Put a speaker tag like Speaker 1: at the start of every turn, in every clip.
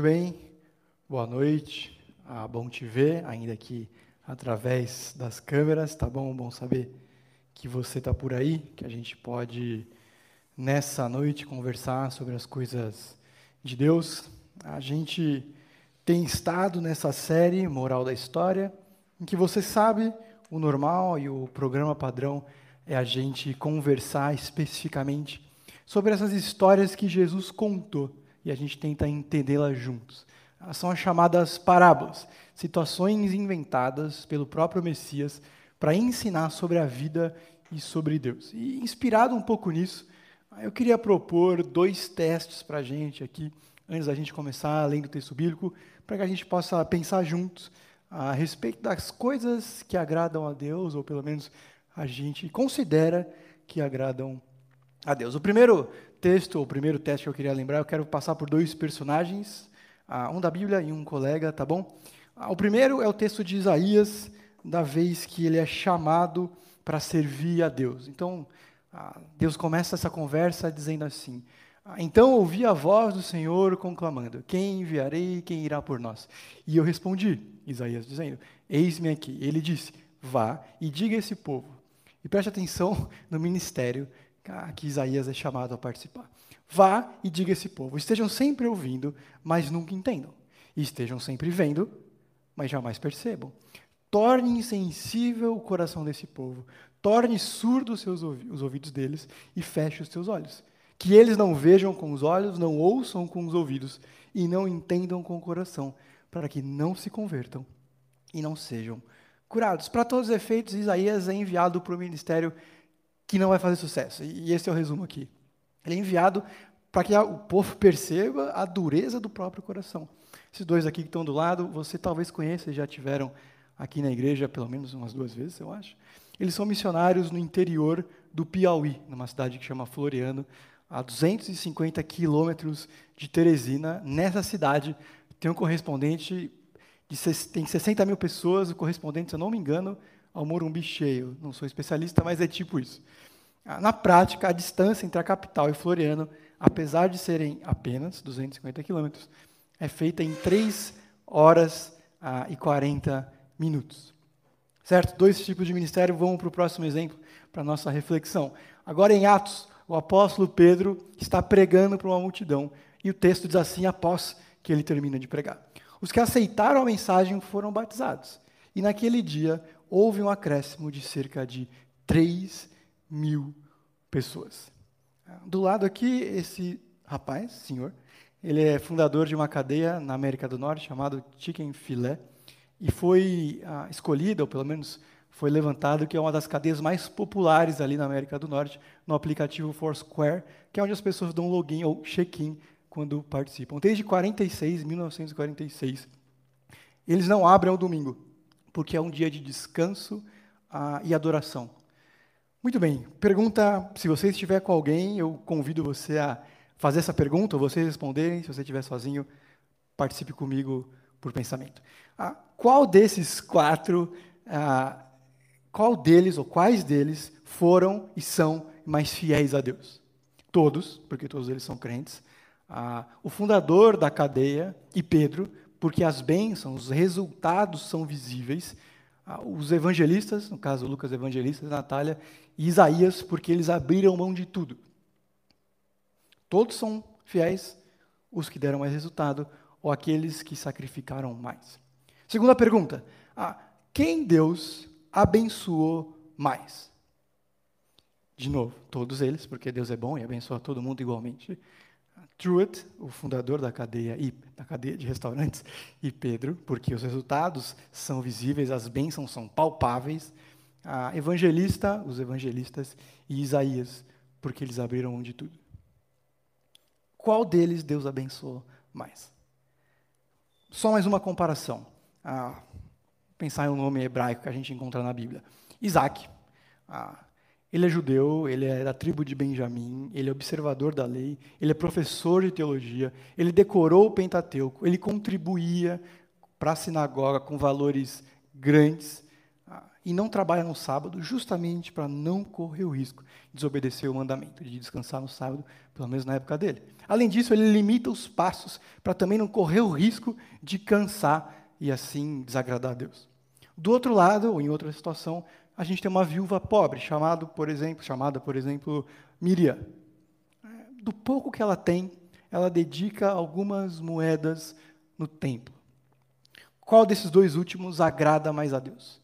Speaker 1: Muito bem, boa noite, ah, bom te ver, ainda aqui através das câmeras, tá bom? Bom saber que você está por aí, que a gente pode nessa noite conversar sobre as coisas de Deus. A gente tem estado nessa série Moral da História, em que você sabe o normal e o programa padrão é a gente conversar especificamente sobre essas histórias que Jesus contou e a gente tenta entendê-las juntos. Elas são as chamadas parábolas, situações inventadas pelo próprio Messias para ensinar sobre a vida e sobre Deus. E inspirado um pouco nisso, eu queria propor dois testes para a gente aqui, antes da gente começar além do texto bíblico, para que a gente possa pensar juntos a respeito das coisas que agradam a Deus, ou pelo menos a gente considera que agradam a Deus. O primeiro texto, o primeiro teste que eu queria lembrar, eu quero passar por dois personagens, um da Bíblia e um colega, tá bom? O primeiro é o texto de Isaías, da vez que ele é chamado para servir a Deus. Então, Deus começa essa conversa dizendo assim: Então ouvi a voz do Senhor conclamando: Quem enviarei? Quem irá por nós? E eu respondi, Isaías dizendo: Eis-me aqui. Ele disse: Vá e diga a esse povo. E preste atenção no ministério que Isaías é chamado a participar. Vá e diga a esse povo: estejam sempre ouvindo, mas nunca entendam. E estejam sempre vendo, mas jamais percebam. Torne insensível o coração desse povo. Torne surdos seus os ouvidos deles e feche os seus olhos. Que eles não vejam com os olhos, não ouçam com os ouvidos e não entendam com o coração, para que não se convertam e não sejam curados. Para todos os efeitos, Isaías é enviado para o ministério que não vai fazer sucesso. E esse é o resumo aqui. Ele é enviado para que o povo perceba a dureza do próprio coração. Esses dois aqui que estão do lado, você talvez conheça, já tiveram aqui na igreja pelo menos umas duas vezes, eu acho. Eles são missionários no interior do Piauí, numa cidade que chama Floriano, a 250 quilômetros de Teresina. Nessa cidade tem um correspondente, de, tem 60 mil pessoas, o correspondente, se eu não me engano, ao Morumbi cheio. Não sou especialista, mas é tipo isso. Ah, na prática, a distância entre a capital e Floriano, apesar de serem apenas 250 quilômetros, é feita em 3 horas ah, e 40 minutos. Certo? Dois tipos de ministério. Vamos para o próximo exemplo, para a nossa reflexão. Agora, em Atos, o apóstolo Pedro está pregando para uma multidão. E o texto diz assim, após que ele termina de pregar. Os que aceitaram a mensagem foram batizados. E naquele dia, houve um acréscimo de cerca de 3 mil pessoas. Do lado aqui, esse rapaz, senhor, ele é fundador de uma cadeia na América do Norte chamada Chicken Filé e foi ah, escolhida, ou pelo menos foi levantado, que é uma das cadeias mais populares ali na América do Norte, no aplicativo Foursquare, que é onde as pessoas dão login ou check-in quando participam. Desde 46, 1946, eles não abrem ao domingo porque é um dia de descanso ah, e adoração. Muito bem, pergunta, se você estiver com alguém, eu convido você a fazer essa pergunta, ou vocês responderem, se você estiver sozinho, participe comigo por pensamento. Ah, qual desses quatro, ah, qual deles ou quais deles foram e são mais fiéis a Deus? Todos, porque todos eles são crentes. Ah, o fundador da cadeia e Pedro, porque as bênçãos, os resultados são visíveis. Ah, os evangelistas, no caso Lucas Evangelista, Natália e Isaías, porque eles abriram mão de tudo. Todos são fiéis, os que deram mais resultado ou aqueles que sacrificaram mais. Segunda pergunta: ah, quem Deus abençoou mais? De novo, todos eles, porque Deus é bom e abençoa todo mundo igualmente. Truett, o fundador da cadeia, da cadeia de restaurantes, e Pedro, porque os resultados são visíveis, as bênçãos são palpáveis. A evangelista, os evangelistas, e Isaías, porque eles abriram mão de tudo. Qual deles Deus abençoou mais? Só mais uma comparação. Ah, pensar em um nome hebraico que a gente encontra na Bíblia. Isaac. Ah, ele é judeu, ele é da tribo de Benjamim, ele é observador da lei, ele é professor de teologia, ele decorou o Pentateuco, ele contribuía para a sinagoga com valores grandes. ah, e não trabalha no sábado, justamente para não correr o risco de desobedecer o mandamento de descansar no sábado, pelo menos na época dele. Além disso, ele limita os passos para também não correr o risco de cansar e assim desagradar a Deus. Do outro lado, ou em outra situação, a gente tem uma viúva pobre, chamado, por exemplo, chamada, por exemplo, Miriam. Do pouco que ela tem, ela dedica algumas moedas no templo. Qual desses dois últimos agrada mais a Deus?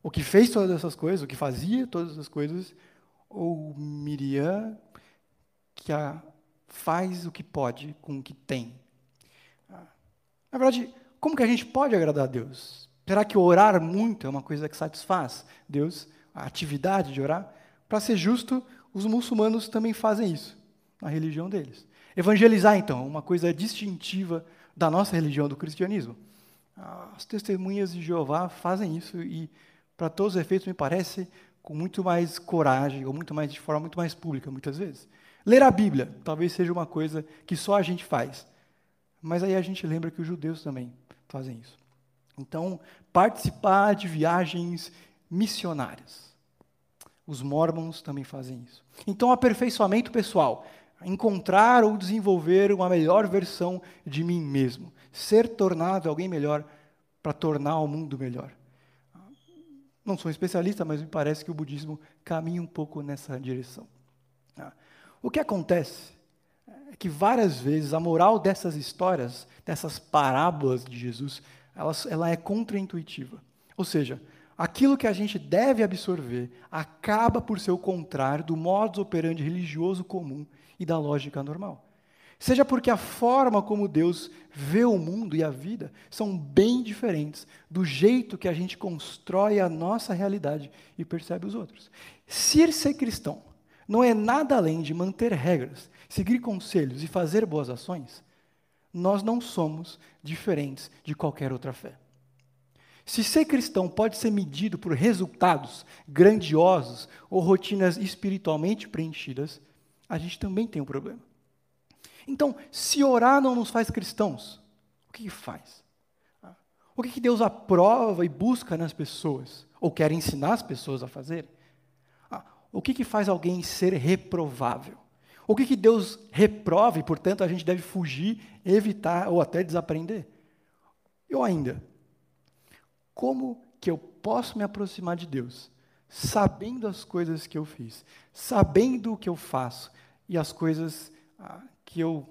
Speaker 1: O que fez todas essas coisas, o que fazia todas essas coisas, ou Miriam, que faz o que pode com o que tem? Na verdade, como que a gente pode agradar a Deus? Será que orar muito é uma coisa que satisfaz Deus, a atividade de orar? Para ser justo, os muçulmanos também fazem isso na religião deles. Evangelizar, então, uma coisa distintiva da nossa religião, do cristianismo. As testemunhas de Jeová fazem isso e, para todos os efeitos, me parece com muito mais coragem, ou muito mais de forma muito mais pública, muitas vezes. Ler a Bíblia talvez seja uma coisa que só a gente faz. Mas aí a gente lembra que os judeus também fazem isso. Então, participar de viagens missionárias. Os mormons também fazem isso. Então, aperfeiçoamento pessoal. Encontrar ou desenvolver uma melhor versão de mim mesmo. Ser tornado alguém melhor para tornar o mundo melhor. Não sou especialista, mas me parece que o budismo caminha um pouco nessa direção. O que acontece é que várias vezes a moral dessas histórias, dessas parábolas de Jesus, ela, ela é contraintuitiva. Ou seja, aquilo que a gente deve absorver acaba por ser o contrário do modus operandi religioso comum e da lógica normal. Seja porque a forma como Deus vê o mundo e a vida são bem diferentes do jeito que a gente constrói a nossa realidade e percebe os outros. Se ser cristão não é nada além de manter regras, seguir conselhos e fazer boas ações, nós não somos diferentes de qualquer outra fé. Se ser cristão pode ser medido por resultados grandiosos ou rotinas espiritualmente preenchidas, a gente também tem um problema. Então, se orar não nos faz cristãos, o que, que faz? O que, que Deus aprova e busca nas pessoas, ou quer ensinar as pessoas a fazer? O que, que faz alguém ser reprovável? O que, que Deus reprova e, portanto, a gente deve fugir, evitar ou até desaprender? Ou ainda, como que eu posso me aproximar de Deus, sabendo as coisas que eu fiz, sabendo o que eu faço e as coisas ah, que eu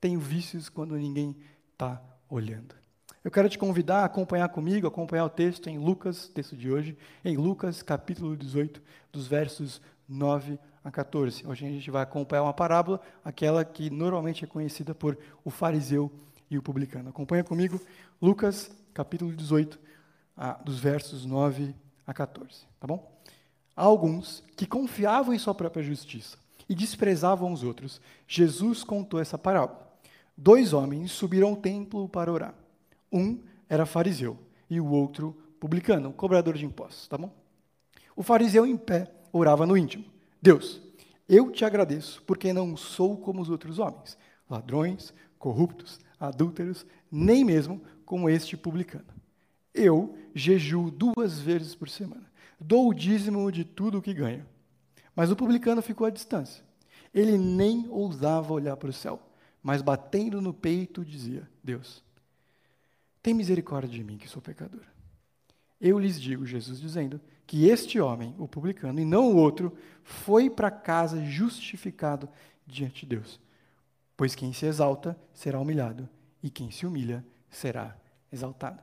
Speaker 1: tenho vícios quando ninguém está olhando? Eu quero te convidar a acompanhar comigo, acompanhar o texto em Lucas, texto de hoje, em Lucas capítulo 18, dos versos 9 a 14. Hoje a gente vai acompanhar uma parábola, aquela que normalmente é conhecida por o fariseu e o publicano. Acompanha comigo Lucas capítulo 18, dos versos 9 a 14, tá bom? Alguns que confiavam em sua própria justiça e desprezavam os outros. Jesus contou essa parábola. Dois homens subiram ao templo para orar. Um era fariseu e o outro publicano, cobrador de impostos, tá bom? O fariseu em pé orava no íntimo: Deus, eu te agradeço porque não sou como os outros homens, ladrões, corruptos, adúlteros, nem mesmo como este publicano. Eu jejuo duas vezes por semana, dou o dízimo de tudo o que ganho. Mas o publicano ficou à distância. Ele nem ousava olhar para o céu, mas batendo no peito dizia: Deus, tem misericórdia de mim, que sou pecador. Eu lhes digo, Jesus dizendo, que este homem, o publicano, e não o outro, foi para casa justificado diante de Deus. Pois quem se exalta será humilhado, e quem se humilha será exaltado.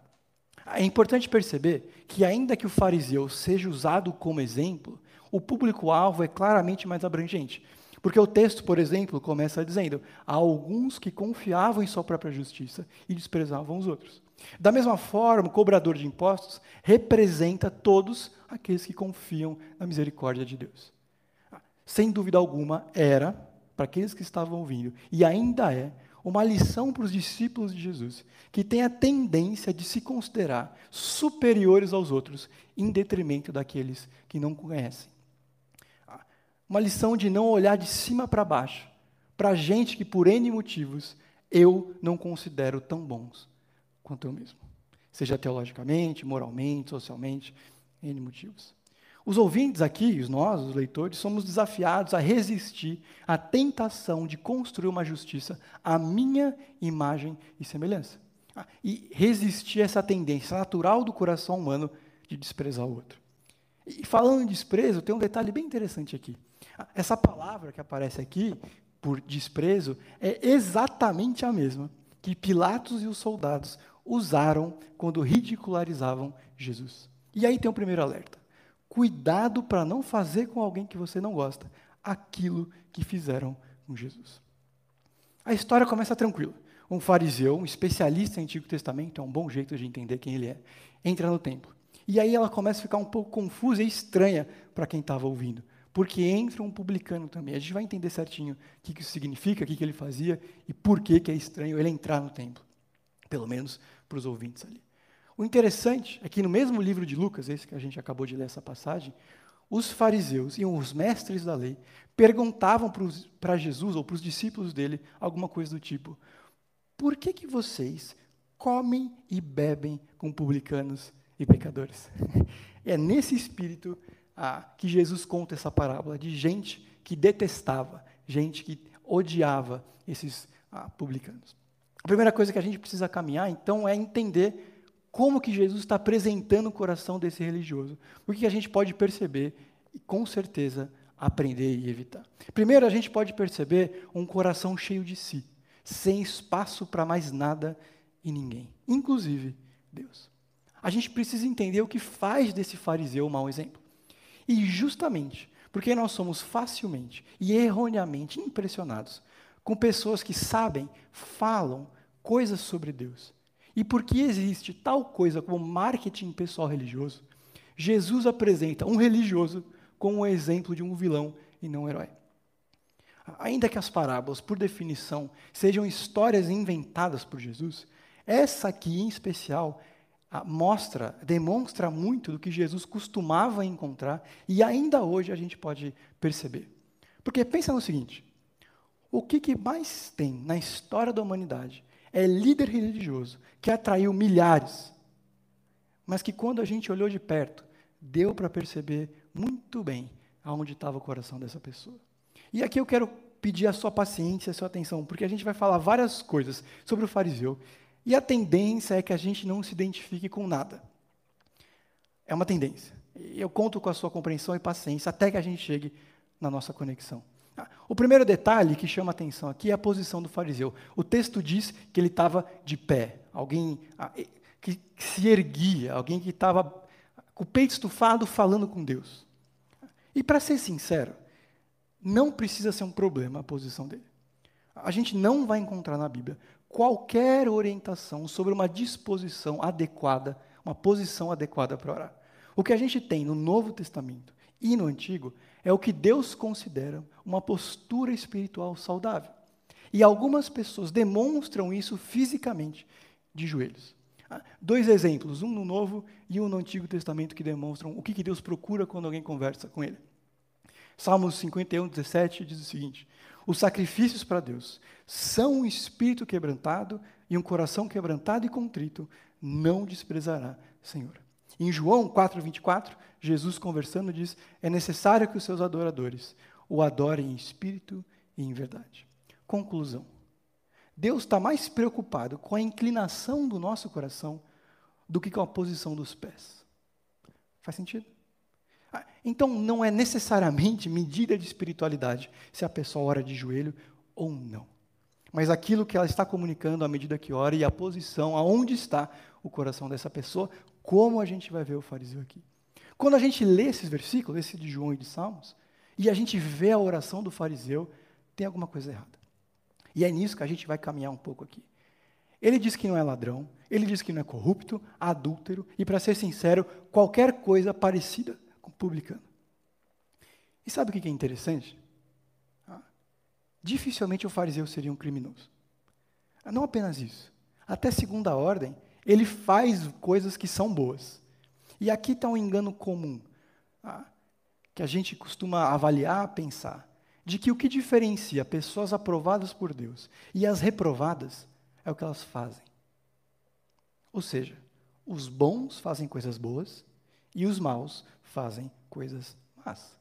Speaker 1: É importante perceber que, ainda que o fariseu seja usado como exemplo, o público-alvo é claramente mais abrangente. Porque o texto, por exemplo, começa dizendo: há alguns que confiavam em sua própria justiça e desprezavam os outros. Da mesma forma, o cobrador de impostos representa todos aqueles que confiam na misericórdia de Deus. Sem dúvida alguma, era, para aqueles que estavam ouvindo, e ainda é, uma lição para os discípulos de Jesus, que tem a tendência de se considerar superiores aos outros, em detrimento daqueles que não conhecem. Uma lição de não olhar de cima para baixo, para gente que, por N motivos, eu não considero tão bons quanto eu mesmo. seja teologicamente, moralmente, socialmente, N motivos. Os ouvintes aqui, nós, os leitores, somos desafiados a resistir à tentação de construir uma justiça à minha imagem e semelhança. Ah, e resistir a essa tendência natural do coração humano de desprezar o outro. E falando em desprezo, tem um detalhe bem interessante aqui. Ah, essa palavra que aparece aqui, por desprezo, é exatamente a mesma que Pilatos e os soldados usaram quando ridicularizavam Jesus. E aí tem o primeiro alerta. Cuidado para não fazer com alguém que você não gosta aquilo que fizeram com Jesus. A história começa tranquila. Um fariseu, um especialista em Antigo Testamento, é um bom jeito de entender quem ele é, entra no templo. E aí ela começa a ficar um pouco confusa e estranha para quem estava ouvindo, porque entra um publicano também. A gente vai entender certinho o que, que isso significa, o que, que ele fazia e por que, que é estranho ele entrar no templo, pelo menos para os ouvintes ali. O interessante é que no mesmo livro de Lucas, esse que a gente acabou de ler essa passagem, os fariseus e os mestres da lei perguntavam para Jesus ou para os discípulos dele alguma coisa do tipo: por que, que vocês comem e bebem com publicanos e pecadores? é nesse espírito ah, que Jesus conta essa parábola de gente que detestava, gente que odiava esses ah, publicanos. A primeira coisa que a gente precisa caminhar, então, é entender como que Jesus está apresentando o coração desse religioso. O que a gente pode perceber e, com certeza, aprender e evitar. Primeiro, a gente pode perceber um coração cheio de si, sem espaço para mais nada e ninguém, inclusive Deus. A gente precisa entender o que faz desse fariseu um mau exemplo. E justamente porque nós somos facilmente e erroneamente impressionados com pessoas que sabem, falam coisas sobre Deus, e porque existe tal coisa como marketing pessoal religioso, Jesus apresenta um religioso como um exemplo de um vilão e não um herói. Ainda que as parábolas, por definição, sejam histórias inventadas por Jesus, essa aqui em especial mostra, demonstra muito do que Jesus costumava encontrar e ainda hoje a gente pode perceber. Porque pensa no seguinte: o que, que mais tem na história da humanidade é líder religioso que atraiu milhares, mas que quando a gente olhou de perto, deu para perceber muito bem aonde estava o coração dessa pessoa. E aqui eu quero pedir a sua paciência, a sua atenção, porque a gente vai falar várias coisas sobre o fariseu, e a tendência é que a gente não se identifique com nada. É uma tendência. Eu conto com a sua compreensão e paciência até que a gente chegue na nossa conexão. O primeiro detalhe que chama atenção aqui é a posição do fariseu. O texto diz que ele estava de pé, alguém ah, que se erguia, alguém que estava com o peito estufado falando com Deus. E para ser sincero, não precisa ser um problema a posição dele. A gente não vai encontrar na Bíblia qualquer orientação sobre uma disposição adequada, uma posição adequada para orar. O que a gente tem no Novo Testamento e no Antigo é o que Deus considera uma postura espiritual saudável. E algumas pessoas demonstram isso fisicamente, de joelhos. Ah, dois exemplos, um no Novo e um no Antigo Testamento, que demonstram o que Deus procura quando alguém conversa com Ele. Salmos 51, 17 diz o seguinte: Os sacrifícios para Deus são um espírito quebrantado e um coração quebrantado e contrito, não desprezará, Senhor. Em João 4, 24, Jesus conversando diz: é necessário que os seus adoradores o adorem em espírito e em verdade. Conclusão: Deus está mais preocupado com a inclinação do nosso coração do que com a posição dos pés. Faz sentido? Ah, então, não é necessariamente medida de espiritualidade se a pessoa ora de joelho ou não. Mas aquilo que ela está comunicando à medida que ora e a posição, aonde está o coração dessa pessoa, como a gente vai ver o fariseu aqui. Quando a gente lê esses versículos, esse de João e de Salmos, e a gente vê a oração do fariseu, tem alguma coisa errada. E é nisso que a gente vai caminhar um pouco aqui. Ele diz que não é ladrão, ele diz que não é corrupto, adúltero e, para ser sincero, qualquer coisa parecida com publicano. E sabe o que é interessante? Ah, dificilmente o fariseu seria um criminoso. Ah, não apenas isso. Até segunda ordem, ele faz coisas que são boas. E aqui está um engano comum, tá? Que a gente costuma avaliar, pensar, de que o que diferencia pessoas aprovadas por Deus e as reprovadas é o que elas fazem. Ou seja, Os bons fazem coisas boas e os maus fazem coisas más.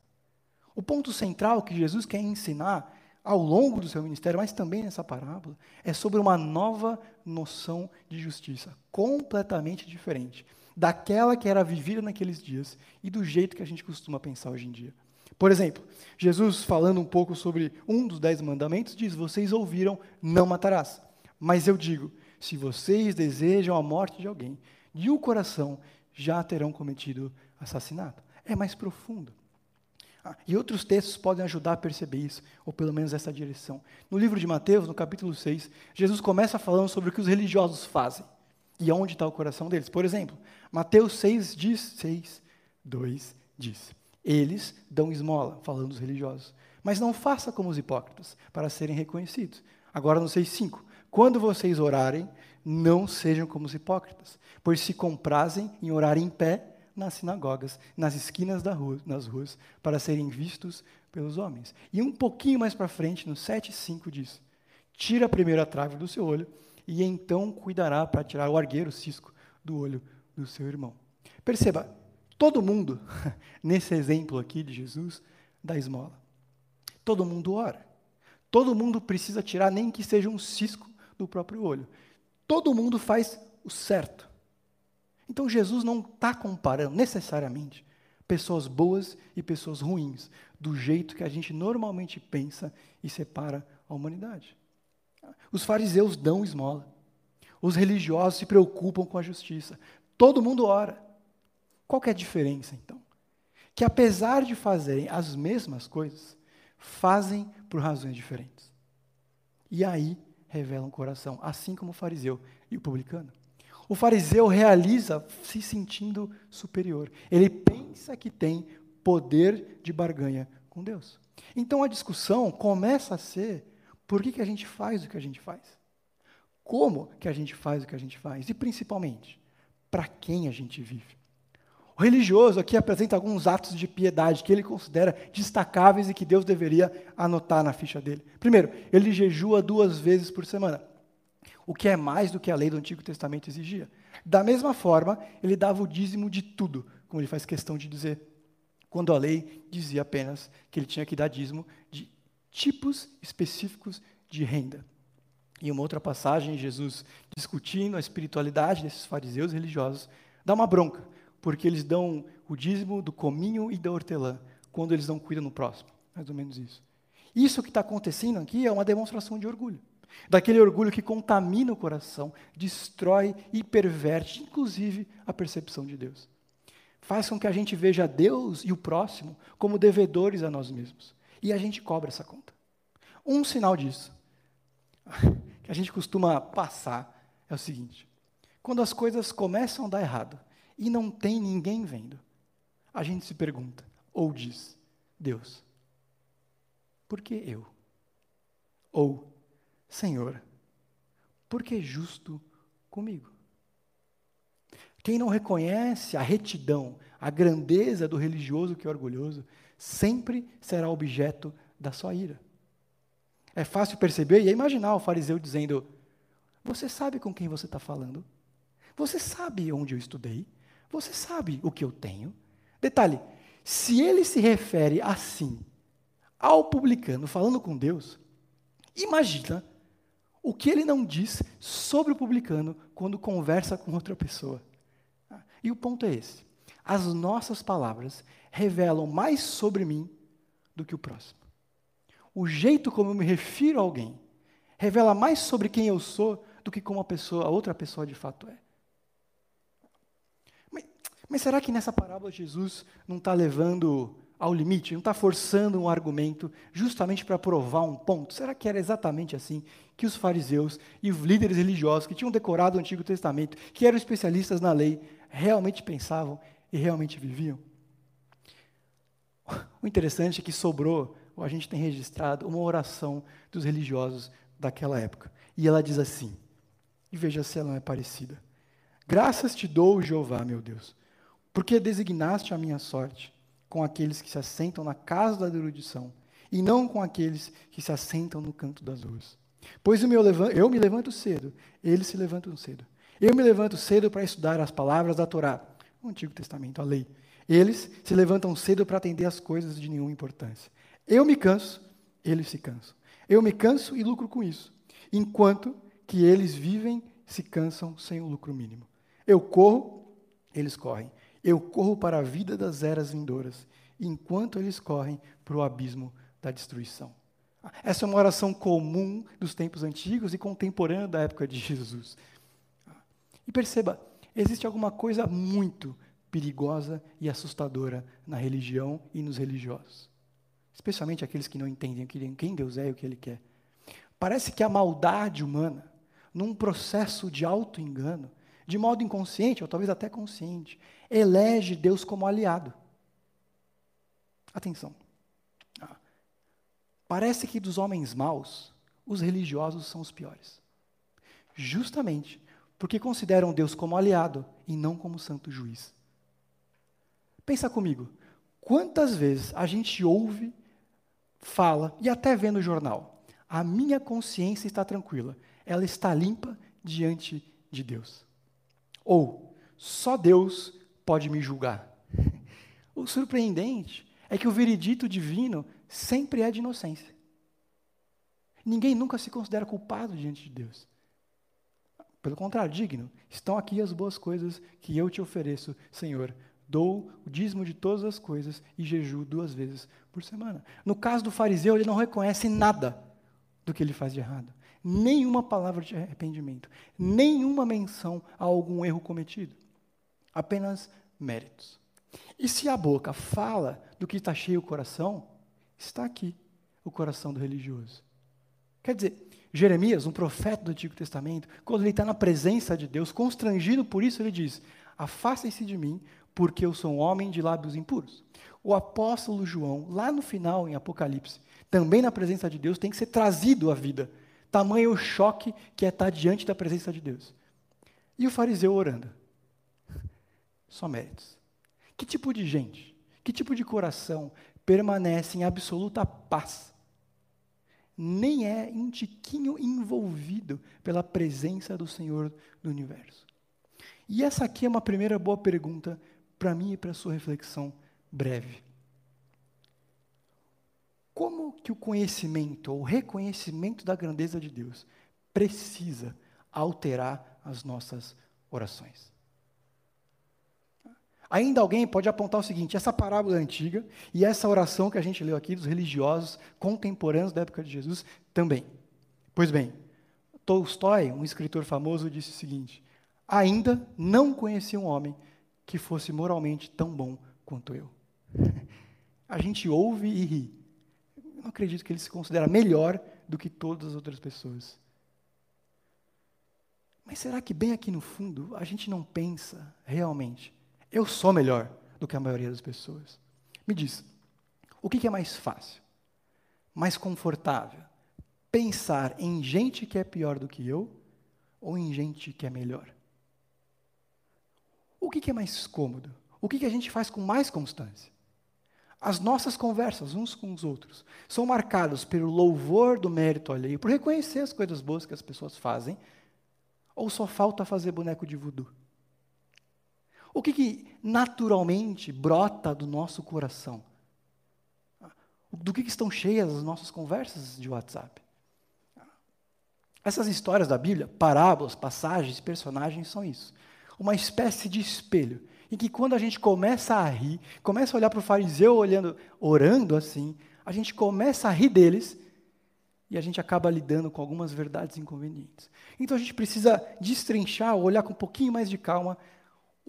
Speaker 1: O ponto central que Jesus quer ensinar ao longo do seu ministério, mas também nessa parábola, é sobre uma nova noção de justiça, completamente diferente daquela que era vivida naqueles dias e do jeito que a gente costuma pensar hoje em dia. Por exemplo, Jesus, falando um pouco sobre um dos dez mandamentos, diz: Vocês ouviram, não matarás. Mas eu digo: se vocês desejam a morte de alguém, de o coração já terão cometido assassinato. É mais profundo. Ah, e outros textos podem ajudar a perceber isso, ou pelo menos essa direção. No livro de Mateus, no capítulo 6, Jesus começa falando sobre o que os religiosos fazem e onde está o coração deles. Por exemplo, Mateus 6 diz, 6, 2 diz, eles dão esmola, falando dos religiosos, mas não faça como os hipócritas, para serem reconhecidos. Agora no 6, 5, quando vocês orarem, não sejam como os hipócritas, pois se comprazem em orar em pé nas sinagogas, nas esquinas da rua, nas ruas, para serem vistos pelos homens. E um pouquinho mais para frente, no 7,5 diz: Tira a primeira trave do seu olho, e então cuidará para tirar o argueiro, o cisco, do olho do seu irmão. Perceba, todo mundo, nesse exemplo aqui de Jesus, dá esmola. Todo mundo ora. Todo mundo precisa tirar, nem que seja um cisco do próprio olho. Todo mundo faz o certo. Então Jesus não está comparando necessariamente pessoas boas e pessoas ruins, do jeito que a gente normalmente pensa e separa a humanidade. Os fariseus dão esmola. Os religiosos se preocupam com a justiça. Todo mundo ora. Qual é a diferença, então? Que apesar de fazerem as mesmas coisas, fazem por razões diferentes. E aí revelam o coração, assim como o fariseu e o publicano. O fariseu realiza se sentindo superior. Ele pensa que tem poder de barganha com Deus. Então a discussão começa a ser por que, que a gente faz o que a gente faz? Como que a gente faz o que a gente faz? E principalmente, para quem a gente vive? O religioso aqui apresenta alguns atos de piedade que ele considera destacáveis e que Deus deveria anotar na ficha dele. Primeiro, ele jejua duas vezes por semana o que é mais do que a lei do Antigo Testamento exigia. Da mesma forma, ele dava o dízimo de tudo, como ele faz questão de dizer, quando a lei dizia apenas que ele tinha que dar dízimo de tipos específicos de renda. Em uma outra passagem, Jesus discutindo a espiritualidade desses fariseus religiosos, dá uma bronca, porque eles dão o dízimo do cominho e da hortelã, quando eles não cuidam no próximo. Mais ou menos isso. Isso que está acontecendo aqui é uma demonstração de orgulho. Daquele orgulho que contamina o coração, destrói e perverte, inclusive, a percepção de Deus. Faz com que a gente veja Deus e o próximo como devedores a nós mesmos. E a gente cobra essa conta. Um sinal disso, que a gente costuma passar, é o seguinte: quando as coisas começam a dar errado e não tem ninguém vendo, a gente se pergunta, ou diz, Deus, por que eu? Ou, Senhor, por que justo comigo? Quem não reconhece a retidão, a grandeza do religioso que é orgulhoso, sempre será objeto da sua ira. É fácil perceber e é imaginar o fariseu dizendo: Você sabe com quem você está falando? Você sabe onde eu estudei? Você sabe o que eu tenho? Detalhe: se ele se refere assim ao publicano falando com Deus, imagina o que ele não diz sobre o publicano quando conversa com outra pessoa. E o ponto é esse: as nossas palavras revelam mais sobre mim do que o próximo. O jeito como eu me refiro a alguém revela mais sobre quem eu sou do que como a pessoa, a outra pessoa de fato é. Mas, mas será que nessa parábola Jesus não está levando ao limite, não está forçando um argumento justamente para provar um ponto? Será que era exatamente assim que os fariseus e os líderes religiosos que tinham decorado o Antigo Testamento, que eram especialistas na lei, realmente pensavam e realmente viviam? O interessante é que sobrou, ou a gente tem registrado, uma oração dos religiosos daquela época. E ela diz assim, e veja se ela não é parecida. Graças te dou, Jeová, meu Deus, porque designaste a minha sorte com aqueles que se assentam na casa da erudição, e não com aqueles que se assentam no canto das ruas. Pois eu me levanto cedo, eles se levantam cedo. Eu me levanto cedo para estudar as palavras da Torá, o Antigo Testamento, a lei. Eles se levantam cedo para atender as coisas de nenhuma importância. Eu me canso, eles se cansam. Eu me canso e lucro com isso, enquanto que eles vivem se cansam sem o lucro mínimo. Eu corro, eles correm. Eu corro para a vida das eras vindouras, enquanto eles correm para o abismo da destruição. Essa é uma oração comum dos tempos antigos e contemporânea da época de Jesus. E perceba, existe alguma coisa muito perigosa e assustadora na religião e nos religiosos. Especialmente aqueles que não entendem quem Deus é e o que Ele quer. Parece que a maldade humana, num processo de auto-engano, de modo inconsciente, ou talvez até consciente, elege Deus como aliado. Atenção. Ah, parece que dos homens maus, os religiosos são os piores. Justamente porque consideram Deus como aliado e não como santo juiz. Pensa comigo, quantas vezes a gente ouve, fala e até vê no jornal, a minha consciência está tranquila, ela está limpa diante de Deus. Ou, só Deus pode me julgar. O surpreendente é que o veredito divino sempre é de inocência. Ninguém nunca se considera culpado diante de Deus. Pelo contrário, digno. Estão aqui as boas coisas que eu te ofereço, Senhor. Dou o dízimo de todas as coisas e jejuo duas vezes por semana. No caso do fariseu, ele não reconhece nada do que ele faz de errado. Nenhuma palavra de arrependimento, nenhuma menção a algum erro cometido. Apenas méritos. E se a boca fala do que está cheio o coração, está aqui o coração do religioso. Quer dizer, Jeremias, um profeta do Antigo Testamento, quando ele está na presença de Deus, constrangido por isso, ele diz: Afastem-se de mim, porque eu sou um homem de lábios impuros. O apóstolo João, lá no final, em Apocalipse, também na presença de Deus, tem que ser trazido à vida. Tamanho o choque que é estar diante da presença de Deus. E o fariseu orando. Só méritos. Que tipo de gente, que tipo de coração permanece em absoluta paz nem é um tiquinho envolvido pela presença do Senhor do universo. E essa aqui é uma primeira boa pergunta para mim e para sua reflexão breve. Como que o conhecimento ou o reconhecimento da grandeza de Deus precisa alterar as nossas orações? Ainda alguém pode apontar o seguinte: essa parábola antiga e essa oração que a gente leu aqui dos religiosos contemporâneos da época de Jesus também. Pois bem, Tolstói, um escritor famoso, disse o seguinte: ainda não conheci um homem que fosse moralmente tão bom quanto eu. a gente ouve e ri. Não acredito que ele se considera melhor do que todas as outras pessoas. Mas será que bem aqui no fundo a gente não pensa realmente eu sou melhor do que a maioria das pessoas. Me diz, o que é mais fácil, mais confortável? Pensar em gente que é pior do que eu ou em gente que é melhor? O que é mais cômodo? O que a gente faz com mais constância? As nossas conversas uns com os outros são marcadas pelo louvor do mérito alheio, por reconhecer as coisas boas que as pessoas fazem, ou só falta fazer boneco de voodoo? O que, que naturalmente brota do nosso coração? Do que, que estão cheias as nossas conversas de WhatsApp? Essas histórias da Bíblia, parábolas, passagens, personagens, são isso. Uma espécie de espelho, em que quando a gente começa a rir, começa a olhar para o fariseu olhando, orando assim, a gente começa a rir deles e a gente acaba lidando com algumas verdades inconvenientes. Então a gente precisa destrinchar, olhar com um pouquinho mais de calma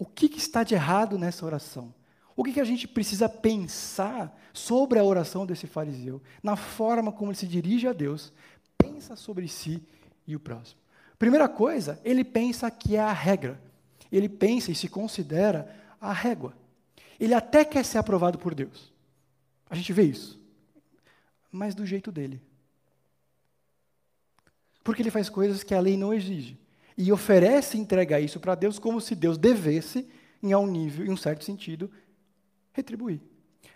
Speaker 1: o que, que está de errado nessa oração? O que, que a gente precisa pensar sobre a oração desse fariseu, na forma como ele se dirige a Deus, pensa sobre si e o próximo? Primeira coisa, ele pensa que é a regra. Ele pensa e se considera a régua. Ele até quer ser aprovado por Deus. A gente vê isso. Mas do jeito dele. Porque ele faz coisas que a lei não exige e oferece entregar isso para Deus como se Deus devesse, em um nível, em um certo sentido, retribuir.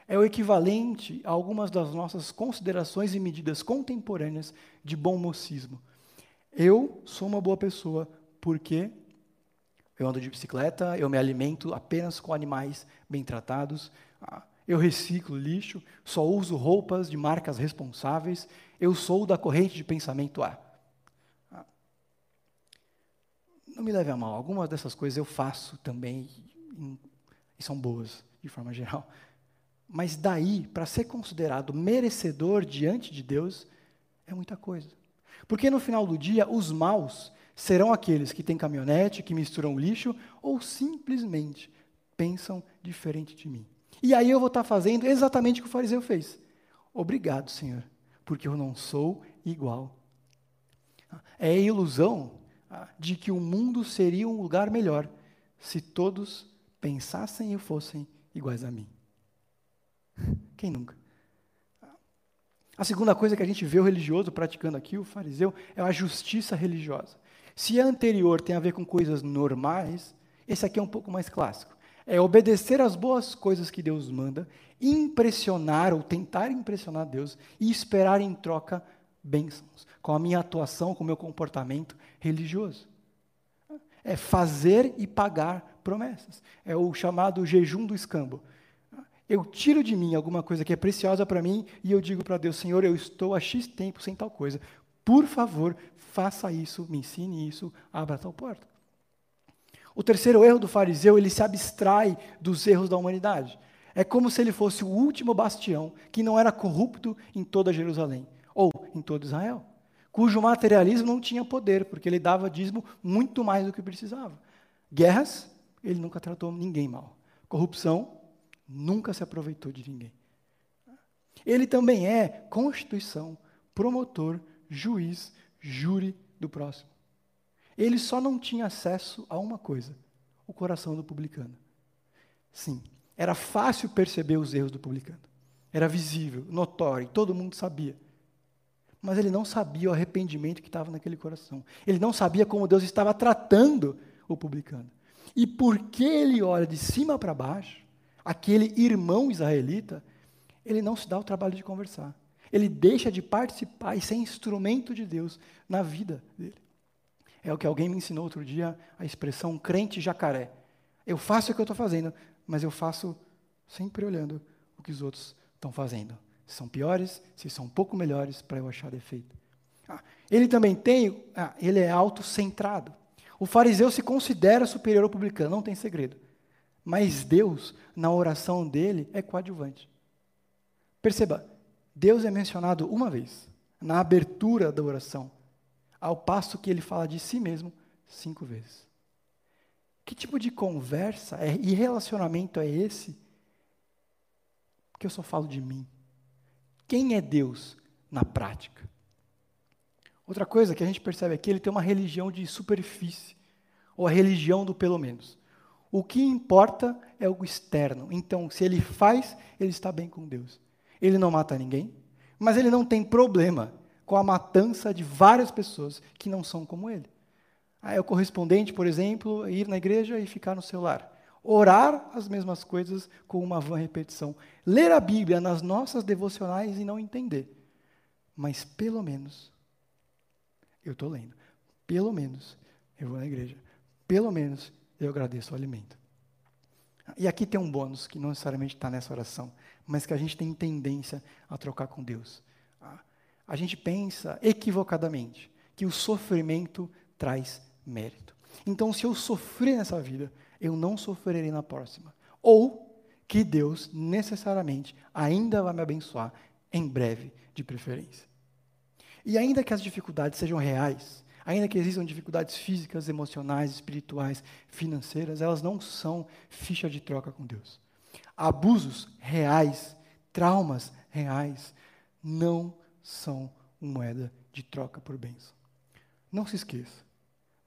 Speaker 1: É o equivalente a algumas das nossas considerações e medidas contemporâneas de bom mocismo. Eu sou uma boa pessoa porque Eu ando de bicicleta, eu me alimento apenas com animais bem tratados. Ah, eu reciclo lixo, só uso roupas de marcas responsáveis. Eu sou da corrente de pensamento A. Ah, não me leve a mal, algumas dessas coisas eu faço também e são boas, de forma geral. Mas daí, para ser considerado merecedor diante de Deus, é muita coisa. Porque no final do dia, os maus serão aqueles que têm caminhonete, que misturam lixo, ou simplesmente pensam diferente de mim. E aí eu vou estar fazendo exatamente o que o fariseu fez. Obrigado, Senhor, porque eu não sou igual. É a ilusão ah, de que o mundo seria um lugar melhor se todos pensassem e fossem iguais a mim. Quem nunca? A segunda coisa que a gente vê o religioso praticando aqui, o fariseu, é a justiça religiosa. Se a anterior tem a ver com coisas normais, esse aqui é um pouco mais clássico. É obedecer às boas coisas que Deus manda, impressionar ou tentar impressionar Deus e esperar em troca bênçãos, com a minha atuação, com o meu comportamento religioso. É fazer e pagar promessas. É o chamado jejum do escambo. Eu tiro de mim alguma coisa que é preciosa para mim e eu digo para Deus, Senhor, eu estou há X tempo sem tal coisa. Por favor, faça isso, me ensine isso, abra tal porta. O terceiro erro do fariseu, ele se abstrai dos erros da humanidade. É como se ele fosse o último bastião que não era corrupto em toda Jerusalém, ou em todo Israel, cujo materialismo não tinha poder, porque ele dava dízimo muito mais do que precisava. Guerras, ele nunca tratou ninguém mal. Corrupção, nunca se aproveitou de ninguém. Ele também é constituição, promotor, juiz, júri do próximo. Ele só não tinha acesso a uma coisa: o coração do publicano. Sim, era fácil perceber os erros do publicano. Era visível, notório, todo mundo sabia. Mas ele não sabia o arrependimento que estava naquele coração. Ele não sabia como Deus estava tratando o publicano. E porque ele olha de cima para baixo, aquele irmão israelita, ele não se dá o trabalho de conversar. Ele deixa de participar e ser instrumento de Deus na vida dele. É o que alguém me ensinou outro dia, a expressão crente jacaré. Eu faço o que eu estou fazendo, mas eu faço sempre olhando o que os outros estão fazendo. Se são piores, se são um pouco melhores, para eu achar defeito. Ah, ele também tem, ah, ele é autocentrado. O fariseu se considera superior ao publicano, não tem segredo. Mas Deus, na oração dele, é coadjuvante. Perceba, Deus é mencionado uma vez, na abertura da oração, ao passo que ele fala de si mesmo cinco vezes. Que tipo de conversa é, e relacionamento é esse? Que eu só falo de mim. Quem é Deus na prática? Outra coisa que a gente percebe aqui, ele tem uma religião de superfície, ou a religião do pelo menos. O que importa é o externo. Então, se ele faz, ele está bem com Deus. Ele não mata ninguém, mas ele não tem problema com a matança de várias pessoas que não são como ele. É o correspondente, por exemplo, ir na igreja e ficar no celular. Orar as mesmas coisas com uma vã repetição. Ler a Bíblia nas nossas devocionais e não entender. Mas pelo menos, eu estou lendo. Pelo menos, eu vou na igreja. Pelo menos, eu agradeço o alimento. E aqui tem um bônus que não necessariamente está nessa oração, mas que a gente tem tendência a trocar com Deus. A gente pensa equivocadamente que o sofrimento traz mérito. Então, se eu sofrer nessa vida, eu não sofrerei na próxima. Ou que Deus necessariamente ainda vai me abençoar em breve, de preferência. E ainda que as dificuldades sejam reais, Ainda que existam dificuldades físicas, emocionais, espirituais, financeiras, elas não são ficha de troca com Deus. Abusos reais, traumas reais, não são moeda de troca por bênção. Não se esqueça.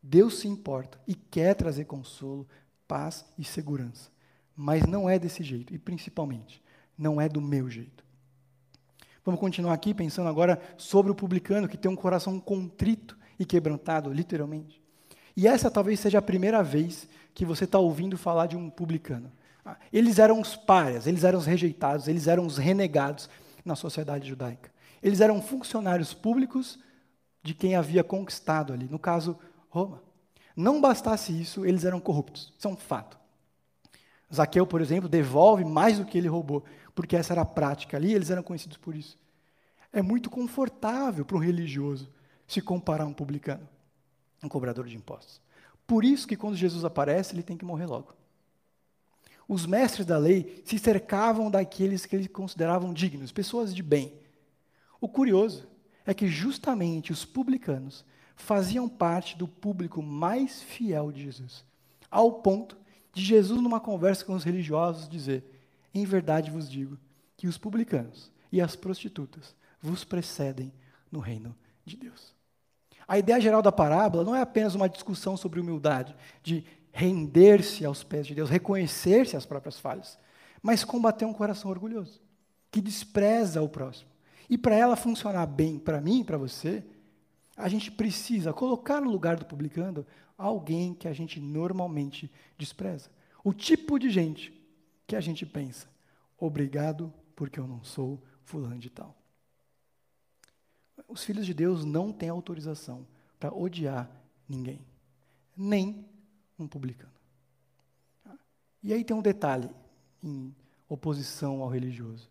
Speaker 1: Deus se importa e quer trazer consolo, paz e segurança. Mas não é desse jeito, e principalmente, não é do meu jeito. Vamos continuar aqui pensando agora sobre o publicano que tem um coração contrito e quebrantado, literalmente. E essa talvez seja a primeira vez que você está ouvindo falar de um publicano. Eles eram os párias, eles eram os rejeitados, eles eram os renegados na sociedade judaica. Eles eram funcionários públicos de quem havia conquistado ali, no caso, Roma. Não bastasse isso, eles eram corruptos. Isso é um fato. Zaqueu, por exemplo, devolve mais do que ele roubou, porque essa era a prática ali, eles eram conhecidos por isso. É muito confortável para um religioso se comparar a um publicano, um cobrador de impostos. Por isso que quando Jesus aparece, ele tem que morrer logo. Os mestres da lei se cercavam daqueles que eles consideravam dignos, pessoas de bem. O curioso é que justamente os publicanos faziam parte do público mais fiel de Jesus, ao ponto de Jesus, numa conversa com os religiosos, dizer: Em verdade vos digo que os publicanos e as prostitutas vos precedem no reino de Deus. A ideia geral da parábola não é apenas uma discussão sobre humildade, de render-se aos pés de Deus, reconhecer-se as próprias falhas, mas combater um coração orgulhoso, que despreza o próximo. E para ela funcionar bem para mim para você, a gente precisa colocar no lugar do publicano alguém que a gente normalmente despreza. O tipo de gente que a gente pensa, obrigado porque eu não sou fulano de tal. Os filhos de Deus não têm autorização para odiar ninguém, nem um publicano. E aí tem um detalhe em oposição ao religioso.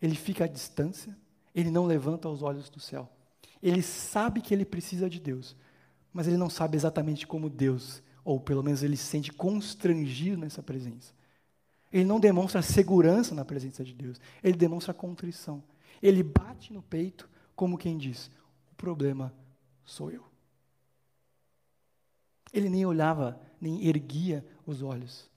Speaker 1: Ele fica à distância, ele não levanta os olhos do céu. Ele sabe que ele precisa de Deus, mas ele não sabe exatamente como Deus, ou pelo menos ele se sente constrangido nessa presença. Ele não demonstra segurança na presença de Deus, ele demonstra contrição. Ele bate no peito como quem diz: o problema sou eu. Ele nem olhava, nem erguia os olhos.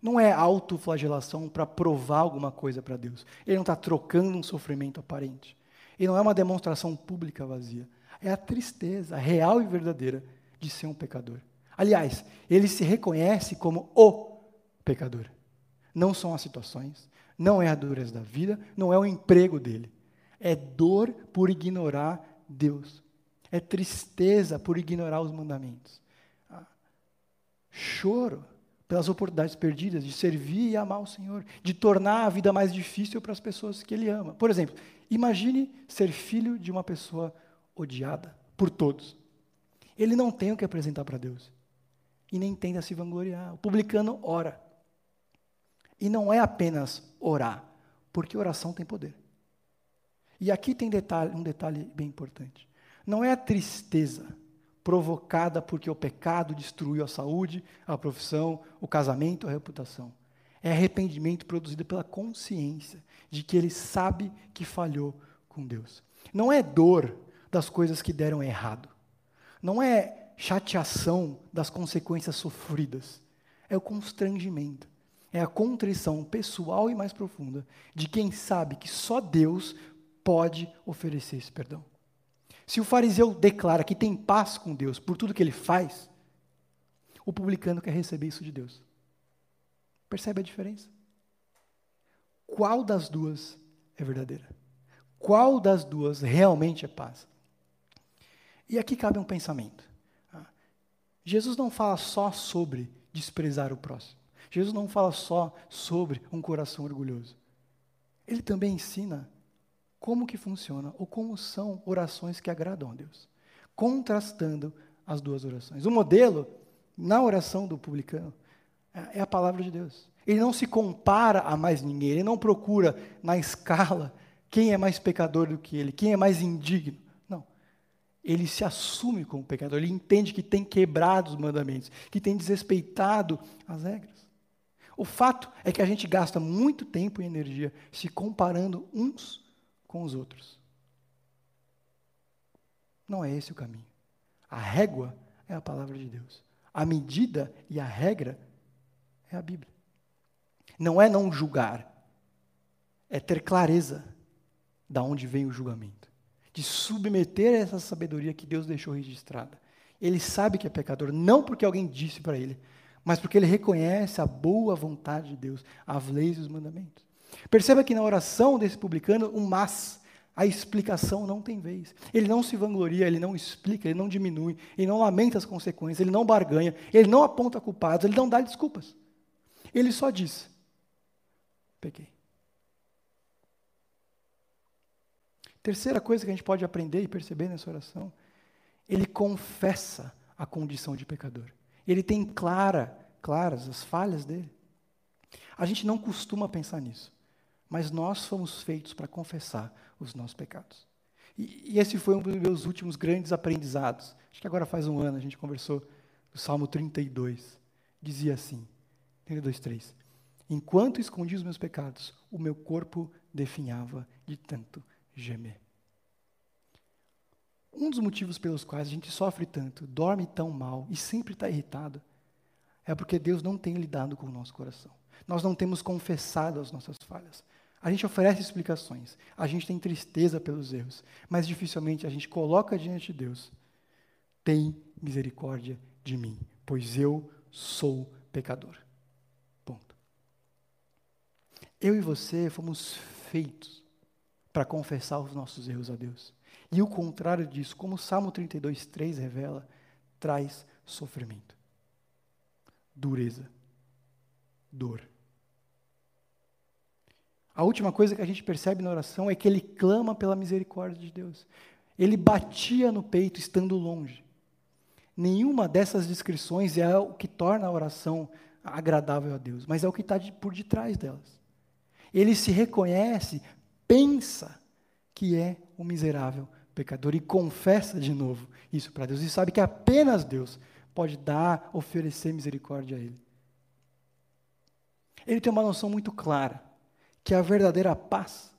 Speaker 1: Não é autoflagelação para provar alguma coisa para Deus. Ele não está trocando um sofrimento aparente. E não é uma demonstração pública vazia. É a tristeza real e verdadeira de ser um pecador. Aliás, ele se reconhece como o pecador. Não são as situações, não é a dureza da vida, não é o emprego dele. É dor por ignorar Deus. É tristeza por ignorar os mandamentos. Choro pelas oportunidades perdidas de servir e amar o Senhor, de tornar a vida mais difícil para as pessoas que Ele ama. Por exemplo, imagine ser filho de uma pessoa odiada por todos. Ele não tem o que apresentar para Deus e nem tenta se vangloriar. O publicano ora. E não é apenas orar, porque oração tem poder. E aqui tem detalhe, um detalhe bem importante. Não é a tristeza provocada porque o pecado destruiu a saúde, a profissão, o casamento, a reputação. É arrependimento produzido pela consciência de que ele sabe que falhou com Deus. Não é dor das coisas que deram errado. Não é chateação das consequências sofridas. É o constrangimento. É a contrição pessoal e mais profunda de quem sabe que só Deus pode oferecer esse perdão. Se o fariseu declara que tem paz com Deus por tudo que ele faz, o publicano quer receber isso de Deus. Percebe a diferença? Qual das duas é verdadeira? Qual das duas realmente é paz? E aqui cabe um pensamento. Ah, Jesus não fala só sobre desprezar o próximo. Jesus não fala só sobre um coração orgulhoso. Ele também ensina como que funciona ou como são orações que agradam a Deus, contrastando as duas orações. O modelo na oração do publicano é, é a palavra de Deus. Ele não se compara a mais ninguém, ele não procura na escala quem é mais pecador do que ele, quem é mais indigno. Não. Ele se assume como pecador, ele entende que tem quebrado os mandamentos, que tem desrespeitado as regras. O fato é que a gente gasta muito tempo e energia se comparando uns com os outros. Não é esse o caminho. A régua é a palavra de Deus. A medida e a regra é a Bíblia. Não é não julgar, é ter clareza da onde vem o julgamento, de submeter essa sabedoria que Deus deixou registrada. Ele sabe que é pecador, não porque alguém disse para ele, mas porque ele reconhece a boa vontade de Deus, as leis e os mandamentos. Perceba que na oração desse publicano, o mas, a explicação não tem vez. Ele não se vangloria, ele não explica, ele não diminui, ele não lamenta as consequências, ele não barganha, ele não aponta culpados, ele não dá desculpas. Ele só diz: peguei. Terceira coisa que a gente pode aprender e perceber nessa oração, ele confessa a condição de pecador. Ele tem clara, claras as falhas dele. A gente não costuma pensar nisso, mas nós fomos feitos para confessar os nossos pecados. E, e, esse foi um dos meus últimos grandes aprendizados. Acho que agora faz um ano a gente conversou do Salmo 32. Dizia assim, 32, 3. Enquanto escondi os meus pecados, o meu corpo definhava de tanto gemer. Um dos motivos pelos quais a gente sofre tanto, dorme tão mal e sempre está irritado, é porque Deus não tem lidado com o nosso coração. Nós não temos confessado as nossas falhas. A gente oferece explicações, a gente tem tristeza pelos erros, mas dificilmente a gente coloca diante de Deus: tem misericórdia de mim, pois eu sou pecador. Ponto. Eu e você fomos feitos para confessar os nossos erros a Deus. E o contrário disso, como o Salmo 32, 3 revela, traz sofrimento, dureza, dor. A última coisa que a gente percebe na oração é que ele clama pela misericórdia de Deus. Ele batia no peito estando longe. Nenhuma dessas descrições é o que torna a oração agradável a Deus, mas é o que está por detrás delas. Ele se reconhece, pensa que é um miserável pecador e confessa de novo isso para Deus e sabe que apenas Deus pode dar, oferecer misericórdia a ele. Ele tem uma noção muito clara que a verdadeira paz,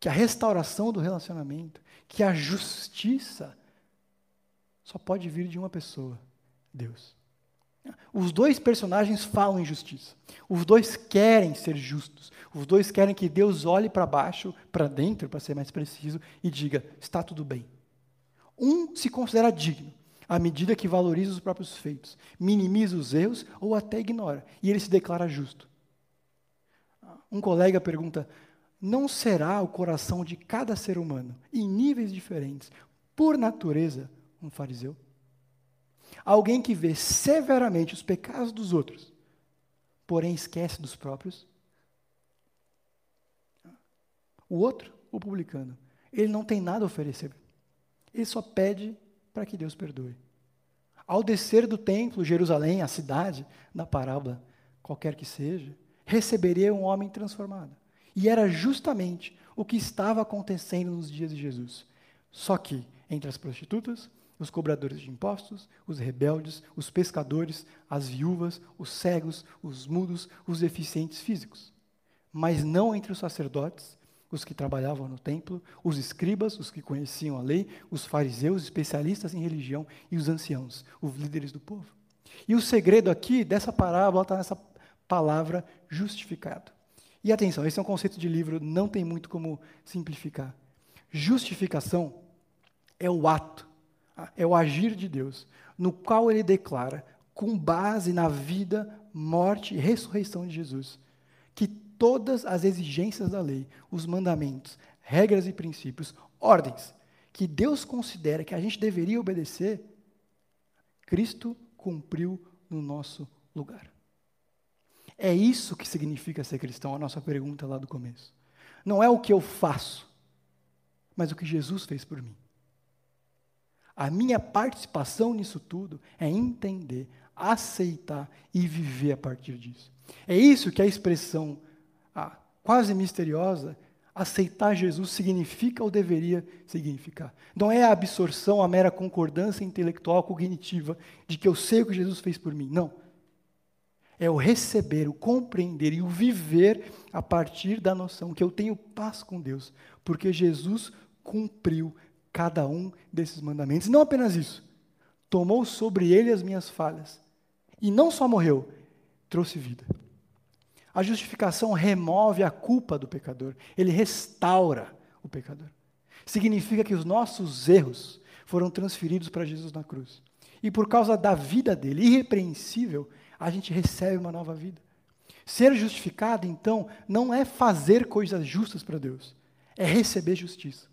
Speaker 1: que a restauração do relacionamento, que a justiça só pode vir de uma pessoa, Deus. Os dois personagens falam em justiça. Os dois querem ser justos. Os dois querem que Deus olhe para baixo, para dentro, para ser mais preciso, e diga: está tudo bem. Um se considera digno, à medida que valoriza os próprios feitos, minimiza os erros ou até ignora, e ele se declara justo. Um colega pergunta: não será o coração de cada ser humano, em níveis diferentes, por natureza, um fariseu? Alguém que vê severamente os pecados dos outros, porém esquece dos próprios. O outro, o publicano, ele não tem nada a oferecer. Ele só pede para que Deus perdoe. Ao descer do templo, Jerusalém, a cidade, na parábola, qualquer que seja, receberia um homem transformado. E era justamente o que estava acontecendo nos dias de Jesus. Só que entre as prostitutas, os cobradores de impostos, os rebeldes, os pescadores, as viúvas, os cegos, os mudos, os deficientes físicos. Mas não entre os sacerdotes, os que trabalhavam no templo, os escribas, os que conheciam a lei, os fariseus, especialistas em religião e os anciãos, os líderes do povo. E o segredo aqui dessa parábola está nessa palavra justificado. E atenção, esse é um conceito de livro, não tem muito como simplificar. Justificação é o ato é o agir de Deus, no qual ele declara, com base na vida, morte e ressurreição de Jesus, que todas as exigências da lei, os mandamentos, regras e princípios, ordens, que Deus considera que a gente deveria obedecer, Cristo cumpriu no nosso lugar. É isso que significa ser cristão, a nossa pergunta lá do começo. Não é o que eu faço, mas o que Jesus fez por mim. A minha participação nisso tudo é entender, aceitar e viver a partir disso. É isso que a expressão ah, quase misteriosa, aceitar Jesus significa ou deveria significar. Não é a absorção, a mera concordância intelectual, cognitiva, de que eu sei o que Jesus fez por mim. Não. É o receber, o compreender e o viver a partir da noção que eu tenho paz com Deus, porque Jesus cumpriu cada um desses mandamentos. Não apenas isso, tomou sobre ele as minhas falhas. E não só morreu, trouxe vida. A justificação remove a culpa do pecador, ele restaura o pecador. Significa que os nossos erros foram transferidos para Jesus na cruz. E por causa da vida dele, irrepreensível, a gente recebe uma nova vida. Ser justificado, então, não é fazer coisas justas para Deus, é receber justiça.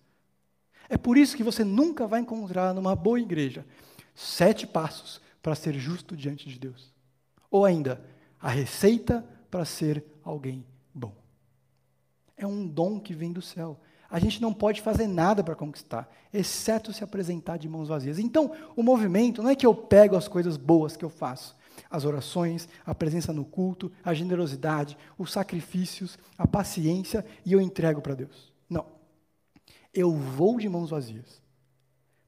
Speaker 1: É por isso que você nunca vai encontrar numa boa igreja sete passos para ser justo diante de Deus. Ou ainda, a receita para ser alguém bom. É um dom que vem do céu. a gente não pode fazer nada para conquistar, exceto se apresentar de mãos vazias. Então, o movimento não é que eu pego as coisas boas que eu faço, as orações, a presença no culto, a generosidade, os sacrifícios, a paciência e eu entrego para Deus. Não. Eu vou de mãos vazias,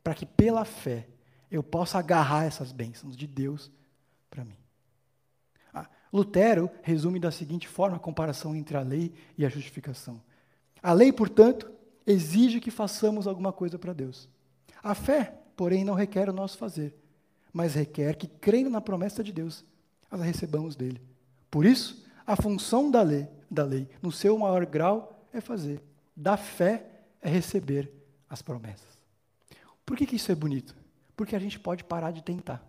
Speaker 1: para que pela fé eu possa agarrar essas bênçãos de Deus para mim. Ah, Lutero resume da seguinte forma a comparação entre a lei e a justificação. A lei, portanto, exige que façamos alguma coisa para Deus. A fé, porém, não requer o nosso fazer, mas requer que, crendo na promessa de Deus, as recebamos dele. Por isso, a função da lei, da lei, no seu maior grau, é fazer. Da fé é receber as promessas. Por que, que isso é bonito? Porque a gente pode parar de tentar.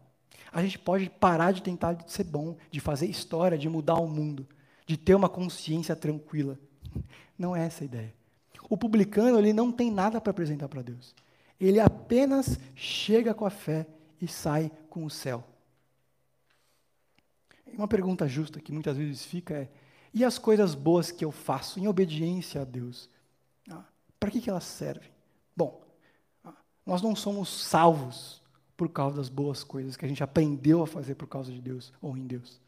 Speaker 1: A gente pode parar de tentar de ser bom, de fazer história, de mudar o mundo, de ter uma consciência tranquila. Não é essa a ideia. O publicano ele não tem nada para apresentar para Deus. Ele apenas chega com a fé e sai com o céu. Uma pergunta justa que muitas vezes fica é: e as coisas boas que eu faço em obediência a Deus? Ah, para que, que elas servem? Bom, ah, nós não somos salvos por causa das boas coisas que a gente aprendeu a fazer por causa de Deus ou em Deus.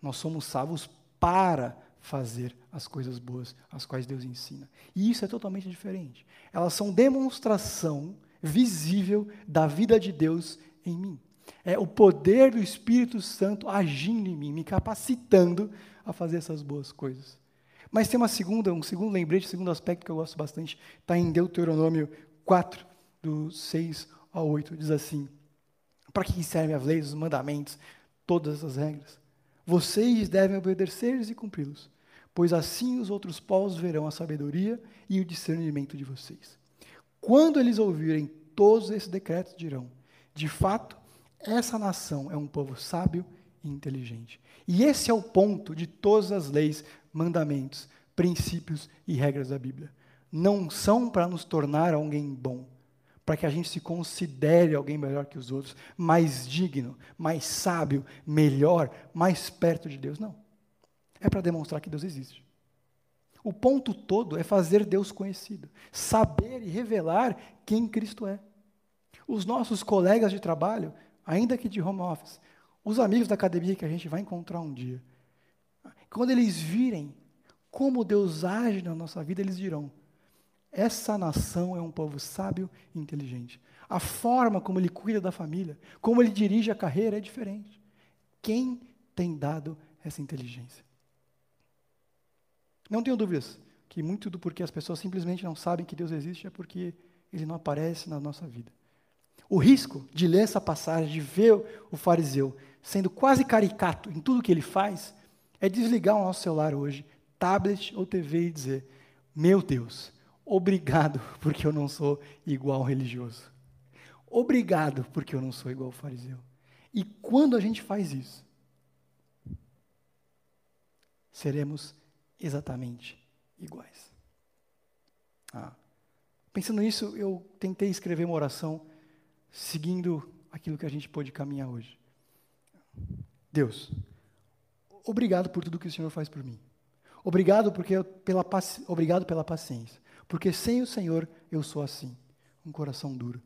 Speaker 1: Nós somos salvos para fazer as coisas boas, as quais Deus ensina. E isso é totalmente diferente. Elas são demonstração visível da vida de Deus em mim. É o poder do Espírito Santo agindo em mim, me capacitando a fazer essas boas coisas. Mas tem uma segunda, um segundo lembrete, um segundo aspecto que eu gosto bastante, está em Deuteronômio 4, do 6 ao 8, diz assim: Para que servem as leis, os mandamentos, todas as regras? Vocês devem obedecer-lhes e cumpri-los, pois assim os outros povos verão a sabedoria e o discernimento de vocês. Quando eles ouvirem todos esses decretos, dirão: de fato, essa nação é um povo sábio e inteligente. E esse é o ponto de todas as leis, mandamentos, princípios e regras da Bíblia. Não são para nos tornar alguém bom, para que a gente se considere alguém melhor que os outros, mais digno, mais sábio, melhor, mais perto de Deus. Não. É para demonstrar que Deus existe. O ponto todo é fazer Deus conhecido, saber e revelar quem Cristo é. Os nossos colegas de trabalho, ainda que de home office, os amigos da academia que a gente vai encontrar um dia, quando eles virem como Deus age na nossa vida, eles dirão: essa nação é um povo sábio e inteligente. A forma como ele cuida da família, como ele dirige a carreira é diferente. Quem tem dado essa inteligência? Não tenho dúvidas que muito do porquê as pessoas simplesmente não sabem que Deus existe é porque ele não aparece na nossa vida. O risco de ler essa passagem, de ver o fariseu sendo quase caricato em tudo que ele faz, é desligar o nosso celular hoje, tablet ou TV e dizer: Meu Deus, Obrigado, porque eu não sou igual religioso. Obrigado, porque eu não sou igual fariseu. E quando a gente faz isso, seremos exatamente iguais. Ah. Pensando nisso, eu tentei escrever uma oração seguindo aquilo que a gente pôde caminhar hoje. Deus, obrigado por tudo que o Senhor faz por mim. Obrigado porque pela obrigado pela paciência. Porque sem o Senhor eu sou assim, um coração duro.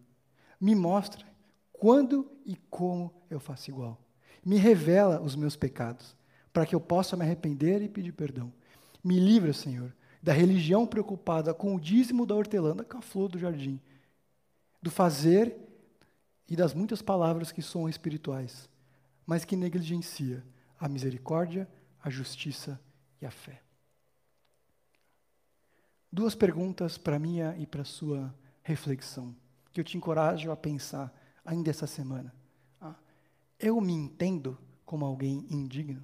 Speaker 1: Me mostra quando e como eu faço igual. Me revela os meus pecados, para que eu possa me arrepender e pedir perdão. Me livra, Senhor, da religião preocupada com o dízimo da hortelã, com a flor do jardim, do fazer e das muitas palavras que são espirituais, mas que negligencia a misericórdia, a justiça e a fé. Duas perguntas para minha e para sua reflexão, que eu te encorajo a pensar ainda essa semana. Ah, eu me entendo como alguém indigno?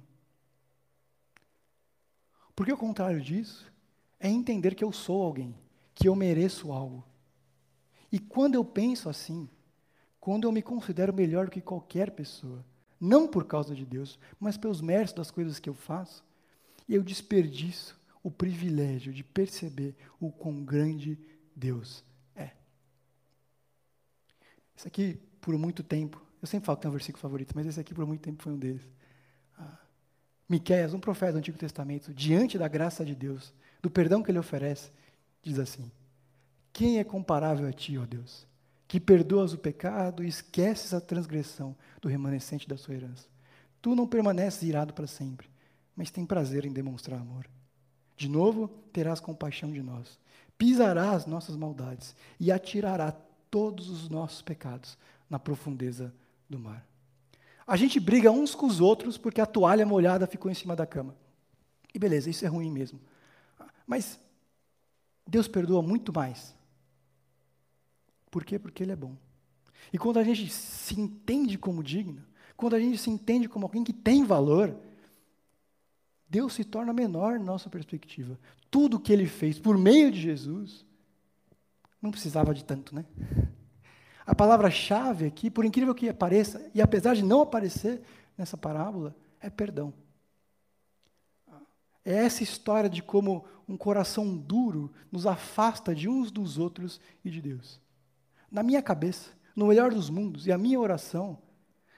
Speaker 1: Porque o contrário disso é entender que eu sou alguém, que eu mereço algo. E quando eu penso assim, quando eu me considero melhor do que qualquer pessoa, não por causa de Deus, mas pelos méritos das coisas que eu faço, eu desperdiço o privilégio de perceber o quão grande Deus é. Isso aqui, por muito tempo, eu sempre falo que é um versículo favorito, mas esse aqui por muito tempo foi um deles. Ah, Miqueias, um profeta do Antigo Testamento, diante da graça de Deus, do perdão que ele oferece, diz assim: Quem é comparável a ti, ó Deus, que perdoas o pecado e esqueces a transgressão do remanescente da sua herança? Tu não permaneces irado para sempre, mas tem prazer em demonstrar amor. De novo, terás compaixão de nós. Pisarás nossas maldades e atirará todos os nossos pecados na profundeza do mar. A gente briga uns com os outros porque a toalha molhada ficou em cima da cama. E beleza, isso é ruim mesmo. Mas Deus perdoa muito mais. Por quê? Porque Ele é bom. E quando a gente se entende como digno, quando a gente se entende como alguém que tem valor, Deus se torna menor na nossa perspectiva. Tudo que Ele fez por meio de Jesus, não precisava de tanto, né? A palavra-chave aqui, por incrível que pareça, e apesar de não aparecer nessa parábola, é perdão. É essa história de como um coração duro nos afasta de uns dos outros e de Deus. Na minha cabeça, no melhor dos mundos, e a minha oração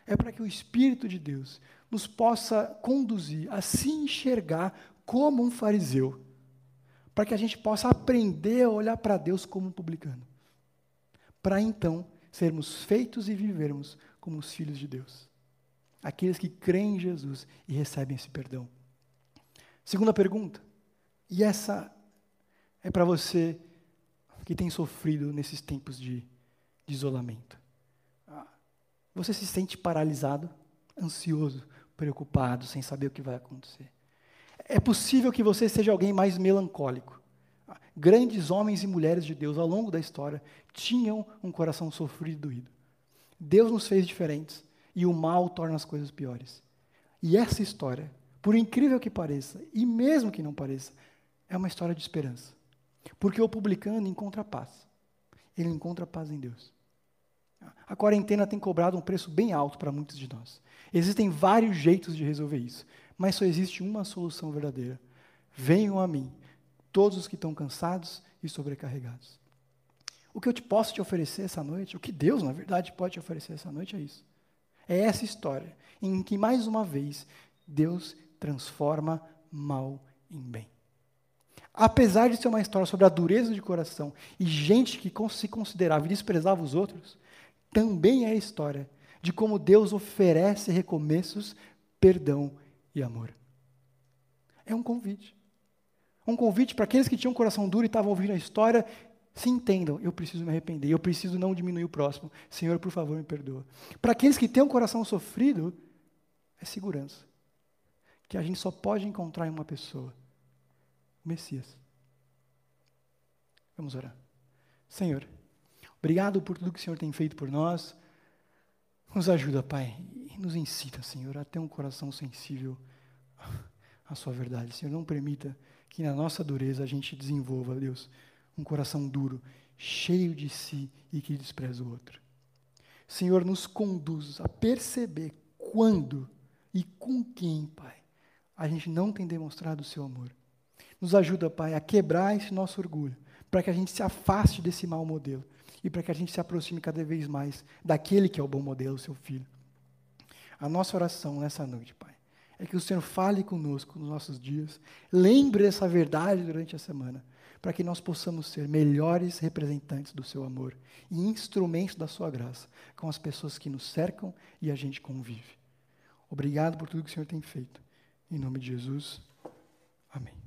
Speaker 1: é para que o Espírito de Deus nos possa conduzir a se enxergar como um fariseu, para que a gente possa aprender a olhar para Deus como um publicano, para então sermos feitos e vivermos como os filhos de Deus, aqueles que creem em Jesus e recebem esse perdão. Segunda pergunta, e essa é para você que tem sofrido nesses tempos de, de isolamento. Você se sente paralisado, ansioso, preocupado, sem saber o que vai acontecer. É possível que você seja alguém mais melancólico. Grandes homens e mulheres de Deus ao longo da história tinham um coração sofrido e doído. Deus nos fez diferentes e o mal torna as coisas piores. E essa história por incrível que pareça, e mesmo que não pareça, é uma história de esperança. Porque o publicano encontra paz. Ele encontra paz em Deus. A quarentena tem cobrado um preço bem alto para muitos de nós. Existem vários jeitos de resolver isso, mas só existe uma solução verdadeira. Venham a mim, todos os que estão cansados e sobrecarregados. O que eu te posso te oferecer essa noite, o que Deus, na verdade, pode te oferecer essa noite é isso. É essa história em que, mais uma vez, Deus transforma mal em bem. Apesar de ser uma história sobre a dureza de coração e gente que se considerava e desprezava os outros, também é a história de como Deus oferece recomeços, perdão e amor. É um convite. Um convite para aqueles que tinham coração duro e estavam ouvindo a história, se entendam, eu preciso me arrepender, eu preciso não diminuir o próximo. Senhor, por favor, me perdoa. Para aqueles que têm um coração sofrido, é segurança que a gente só pode encontrar em uma pessoa: o Messias. Vamos orar. Senhor, obrigado por tudo que o Senhor tem feito por nós. Nos ajuda, Pai, e nos incita, Senhor, a ter um coração sensível à Sua verdade. Senhor, não permita que na nossa dureza a gente desenvolva, Deus, um coração duro, cheio de si e que despreza o outro. Senhor, nos conduz a perceber quando e com quem, Pai, a gente não tem demonstrado o seu amor. Nos ajuda, Pai, a quebrar esse nosso orgulho, para que a gente se afaste desse mau modelo e para que a gente se aproxime cada vez mais daquele que é o bom modelo, o seu filho. A nossa oração nessa noite, Pai, é que o Senhor fale conosco nos nossos dias, lembre essa verdade durante a semana, para que nós possamos ser melhores representantes do seu amor e instrumentos da sua graça com as pessoas que nos cercam e a gente convive. Obrigado por tudo que o Senhor tem feito. Em nome de Jesus. Amém.